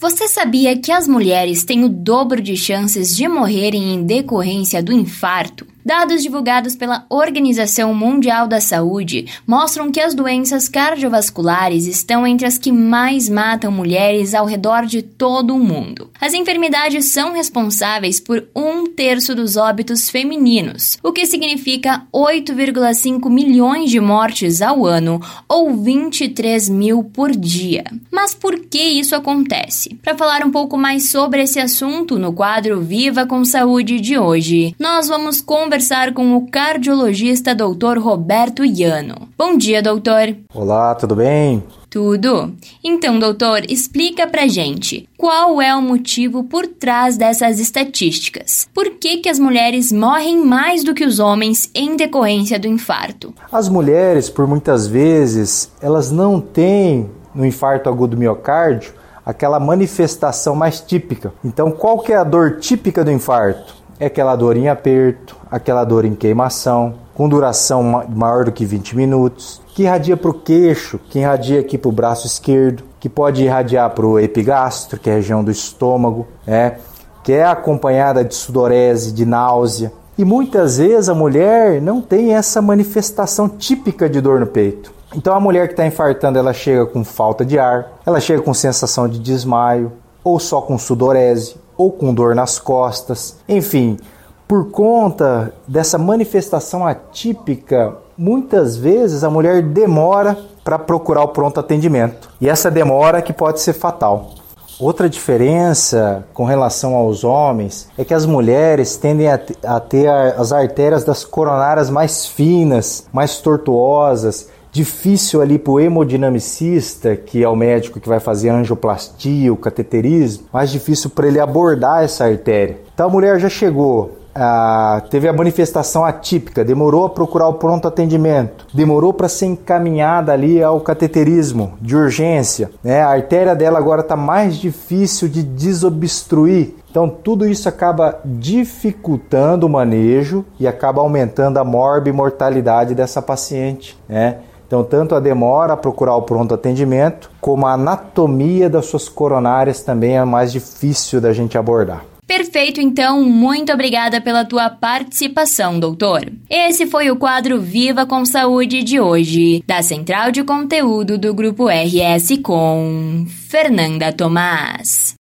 Você sabia que as mulheres têm o dobro de chances de morrerem em decorrência do infarto? Dados divulgados pela Organização Mundial da Saúde mostram que as doenças cardiovasculares estão entre as que mais matam mulheres ao redor de todo o mundo. As enfermidades são responsáveis por um terço dos óbitos femininos, o que significa 8,5 milhões de mortes ao ano, ou 23 mil por dia. Mas por que isso acontece? Para falar um pouco mais sobre esse assunto no quadro Viva com Saúde de hoje, nós vamos conversar conversar com o cardiologista Dr. Roberto Iano. Bom dia, doutor. Olá, tudo bem? Tudo. Então, doutor, explica pra gente qual é o motivo por trás dessas estatísticas. Por que, que as mulheres morrem mais do que os homens em decorrência do infarto? As mulheres, por muitas vezes, elas não têm no infarto agudo do miocárdio aquela manifestação mais típica. Então, qual que é a dor típica do infarto? é aquela dor em aperto, aquela dor em queimação, com duração maior do que 20 minutos, que irradia para o queixo, que irradia aqui para o braço esquerdo, que pode irradiar para o epigastro, que é a região do estômago, é, que é acompanhada de sudorese, de náusea. E muitas vezes a mulher não tem essa manifestação típica de dor no peito. Então a mulher que está infartando, ela chega com falta de ar, ela chega com sensação de desmaio, ou só com sudorese, ou com dor nas costas. Enfim, por conta dessa manifestação atípica, muitas vezes a mulher demora para procurar o pronto atendimento. E essa demora que pode ser fatal. Outra diferença com relação aos homens é que as mulheres tendem a ter as artérias das coronárias mais finas, mais tortuosas difícil ali para o hemodinamicista, que é o médico que vai fazer angioplastia, o cateterismo, mais difícil para ele abordar essa artéria. Então a mulher já chegou, teve a manifestação atípica, demorou a procurar o pronto atendimento, demorou para ser encaminhada ali ao cateterismo de urgência, né? A artéria dela agora está mais difícil de desobstruir. Então tudo isso acaba dificultando o manejo e acaba aumentando a morbimortalidade dessa paciente, né? Então, tanto a demora a procurar o pronto atendimento, como a anatomia das suas coronárias também é mais difícil da gente abordar. Perfeito, então, muito obrigada pela tua participação, doutor. Esse foi o quadro Viva com Saúde de hoje, da Central de Conteúdo do Grupo RS com Fernanda Tomás.